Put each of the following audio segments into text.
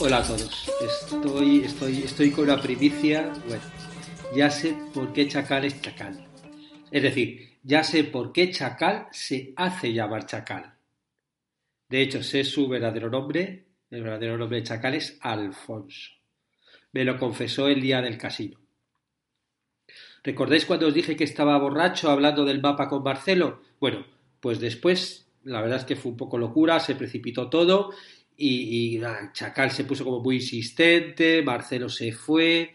Hola a todos. Estoy, estoy, estoy con una primicia. Bueno, ya sé por qué Chacal es Chacal. Es decir, ya sé por qué Chacal se hace llamar Chacal. De hecho, sé su verdadero nombre. El verdadero nombre de Chacal es Alfonso. Me lo confesó el día del casino. ¿Recordáis cuando os dije que estaba borracho hablando del mapa con Marcelo? Bueno, pues después, la verdad es que fue un poco locura, se precipitó todo y, Chacal se puso como muy insistente, Marcelo se fue.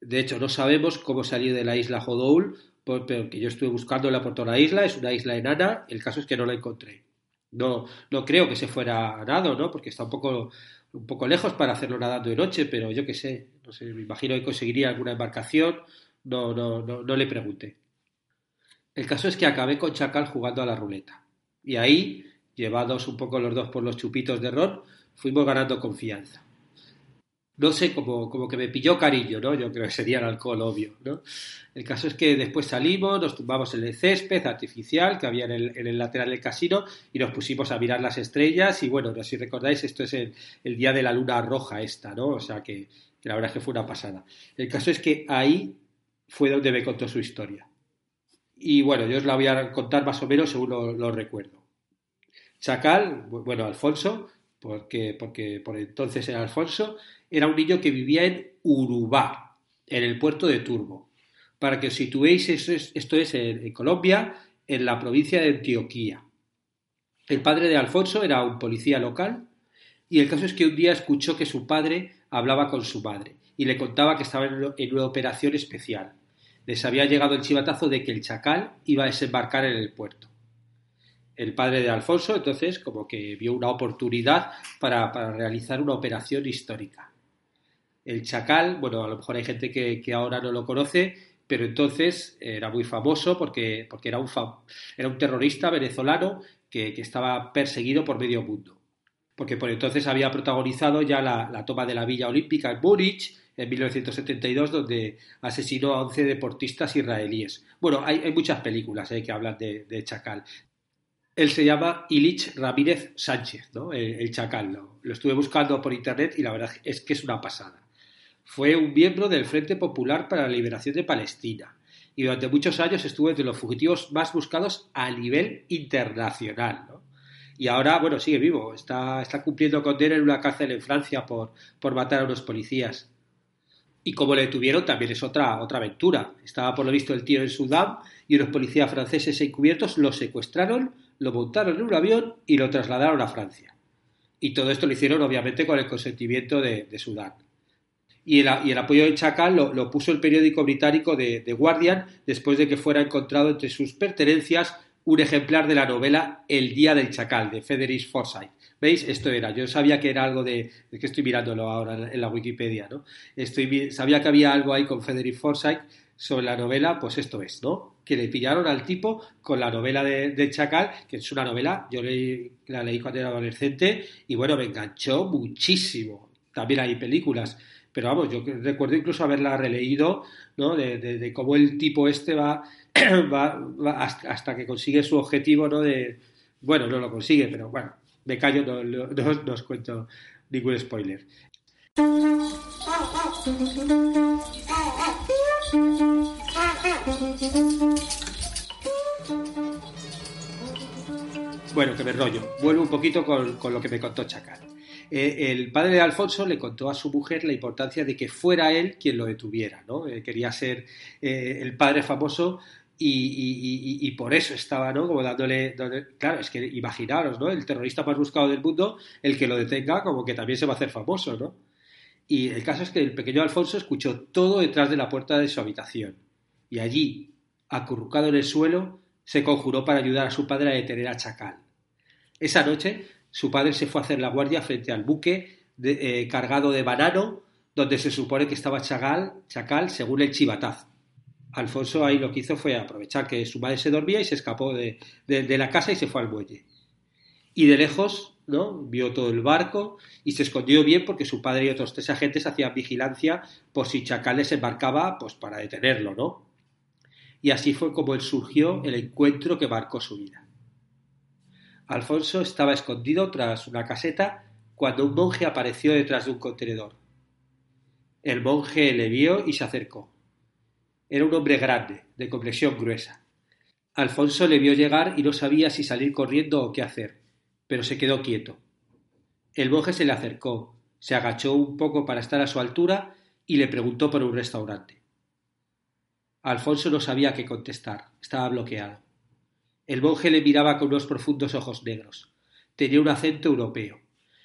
De hecho, no sabemos cómo salió de la isla Jodoul, pero que yo estuve buscándola por toda la isla, es una isla enana, el caso es que no la encontré. No, no creo que se fuera a nado, ¿no? Porque está un poco, un poco lejos para hacerlo nadando de noche, pero yo qué sé, no sé, me imagino que conseguiría alguna embarcación, no, no, no, no le pregunté. El caso es que acabé con Chacal jugando a la ruleta. Y ahí llevados un poco los dos por los chupitos de ron, fuimos ganando confianza. No sé, como, que me pilló cariño, ¿no? Yo creo que sería el alcohol, obvio, ¿no? El caso es que después salimos, nos tumbamos en el césped artificial que había en el, el lateral del casino y nos pusimos a mirar las estrellas y bueno, si recordáis, esto es el, el día de la luna roja esta, ¿no? O sea que, que la verdad es que fue una pasada. El caso es que ahí fue donde me contó su historia. Y bueno, yo os la voy a contar más o menos según lo, recuerdo. Chacal, bueno, Alfonso, porque, porque por entonces era Alfonso, era un niño que vivía en Urubá, en el puerto de Turbo. Para que os situéis, esto es, esto es en, en Colombia, en la provincia de Antioquía. El padre de Alfonso era un policía local y el caso es que un día escuchó que su padre hablaba con su madre y le contaba que estaba en una operación especial. Les había llegado el chivatazo de que el chacal iba a desembarcar en el puerto el padre de Alfonso, entonces como que vio una oportunidad para, realizar una operación histórica. El Chacal, bueno, a lo mejor hay gente que, ahora no lo conoce, pero entonces era muy famoso porque, porque era, un era un terrorista venezolano que, estaba perseguido por medio mundo. Porque por entonces había protagonizado ya la, toma de la Villa Olímpica en Múnich en 1972, donde asesinó a 11 deportistas israelíes. Bueno, hay, muchas películas eh, que hablan de, Chacal él se llama Ilich Ramírez Sánchez, ¿no? el, chacal. Lo estuve buscando por internet y la verdad es que es una pasada. Fue un miembro del Frente Popular para la Liberación de Palestina y durante muchos años estuvo entre los fugitivos más buscados a nivel internacional. ¿no? Y ahora, bueno, sigue vivo, está, está cumpliendo condena en una cárcel en Francia por, por matar a unos policías. Y como le detuvieron, también es otra, otra aventura. Estaba por lo visto el tío en Sudán y unos policías franceses encubiertos lo secuestraron lo montaron en un avión y lo trasladaron a Francia. Y todo esto lo hicieron obviamente con el consentimiento de, Sudán. Y el, apoyo de Chacal lo, puso el periódico británico de, Guardian después de que fuera encontrado entre sus pertenencias un ejemplar de la novela El Día del Chacal de Frederick Forsyth. ¿Veis? Esto era. Yo sabía que era algo de. Es que estoy mirándolo ahora en la Wikipedia, ¿no? Estoy, sabía que había algo ahí con Frederick Forsyth sobre la novela, pues esto es, ¿no? Que le pillaron al tipo con la novela de, Chacal, que es una novela, yo la leí cuando era adolescente y bueno, me enganchó muchísimo. También hay películas, pero vamos, yo recuerdo incluso haberla releído, ¿no? De, cómo el tipo este va, hasta, que consigue su objetivo, ¿no? De, bueno, no lo consigue, pero bueno, de callo no, no os cuento ningún spoiler. Bueno, que me rollo. Vuelvo un poquito con, lo que me contó Chacal. Eh, el padre de Alfonso le contó a su mujer la importancia de que fuera él quien lo detuviera, ¿no? Eh, quería ser eh, el padre famoso y, por eso estaba, ¿no? Como dándole, Claro, es que imaginaros, ¿no? El terrorista más buscado del mundo, el que lo detenga, como que también se va a hacer famoso, ¿no? Y el caso es que el pequeño Alfonso escuchó todo detrás de la puerta de su habitación. Y allí, acurrucado en el suelo, se conjuró para ayudar a su padre a detener a Chacal. Esa noche, su padre se fue a hacer la guardia frente al buque eh, cargado de banano, donde se supone que estaba Chacal, Chacal según el chivatazo. Alfonso ahí lo que hizo fue aprovechar que su madre se dormía y se escapó de, la casa y se fue al muelle. Y de lejos ¿no? Vio todo el barco y se escondió bien porque su padre y otros tres agentes hacían vigilancia por si Chacales embarcaba, pues para detenerlo, ¿no? Y así fue como él surgió el encuentro que marcó su vida. Alfonso estaba escondido tras una caseta cuando un monje apareció detrás de un contenedor. El monje le vio y se acercó. Era un hombre grande, de complexión gruesa. Alfonso le vio llegar y no sabía si salir corriendo o qué hacer pero se quedó quieto. El monje se le acercó, se agachó un poco para estar a su altura y le preguntó por un restaurante. Alfonso no sabía qué contestar, estaba bloqueado. El monje le miraba con unos profundos ojos negros. Tenía un acento europeo.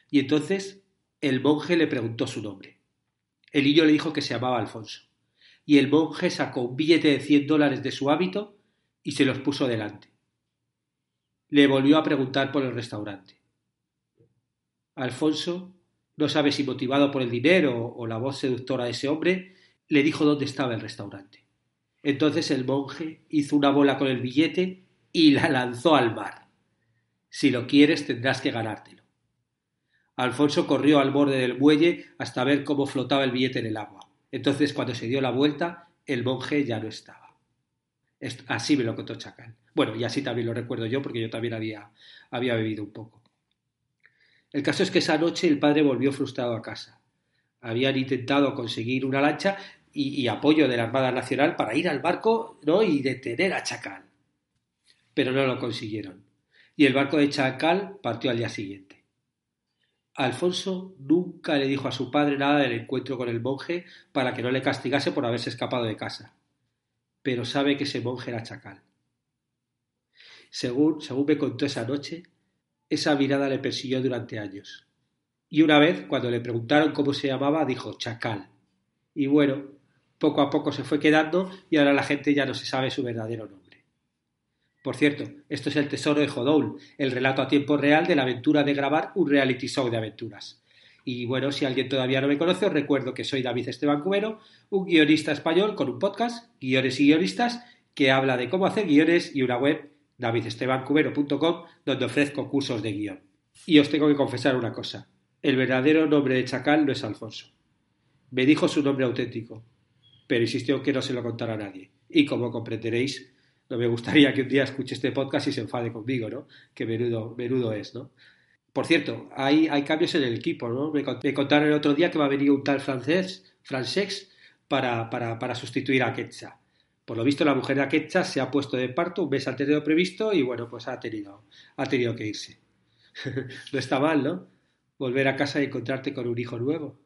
Y entonces el monje le preguntó su nombre. El niño le dijo que se llamaba Alfonso. Y el monje sacó un billete de cien dólares de su hábito y se los puso delante le volvió a preguntar por el restaurante. Alfonso, no sabe si motivado por el dinero o la voz seductora de ese hombre, le dijo dónde estaba el restaurante. Entonces el monje hizo una bola con el billete y la lanzó al mar. Si lo quieres tendrás que ganártelo. Alfonso corrió al borde del muelle hasta ver cómo flotaba el billete en el agua. Entonces, cuando se dio la vuelta, el monje ya no estaba. Así me lo contó Chacal. Bueno, y así también lo recuerdo yo porque yo también había, había bebido un poco. El caso es que esa noche el padre volvió frustrado a casa. Habían intentado conseguir una lancha y, apoyo de la Armada Nacional para ir al barco ¿no? y detener a Chacal. Pero no lo consiguieron. Y el barco de Chacal partió al día siguiente. Alfonso nunca le dijo a su padre nada del encuentro con el monje para que no le castigase por haberse escapado de casa. Pero sabe que ese monje era Chacal. Según, según me contó esa noche, esa mirada le persiguió durante años. Y una vez, cuando le preguntaron cómo se llamaba, dijo Chacal. Y bueno, poco a poco se fue quedando y ahora la gente ya no se sabe su verdadero nombre. Por cierto, esto es el tesoro de Jodoul, el relato a tiempo real de la aventura de grabar un reality show de aventuras. Y bueno, si alguien todavía no me conoce, os recuerdo que soy David Esteban Cubero, un guionista español con un podcast, Guiones y Guionistas, que habla de cómo hacer guiones y una web davidestebancubero.com, donde ofrezco cursos de guion. Y os tengo que confesar una cosa. El verdadero nombre de Chacal no es Alfonso. Me dijo su nombre auténtico, pero insistió que no se lo contara a nadie. Y como comprenderéis, no me gustaría que un día escuche este podcast y se enfade conmigo, ¿no? Que menudo, menudo es, ¿no? Por cierto, hay, hay cambios en el equipo, ¿no? Me, contaron el otro día que va a venir un tal francés, francés, para, para, para sustituir a Quetzal. Por lo visto, la mujer de Aquecha se ha puesto de parto un mes antes de lo previsto y bueno, pues ha tenido, ha tenido que irse. no está mal, ¿no? Volver a casa y encontrarte con un hijo nuevo.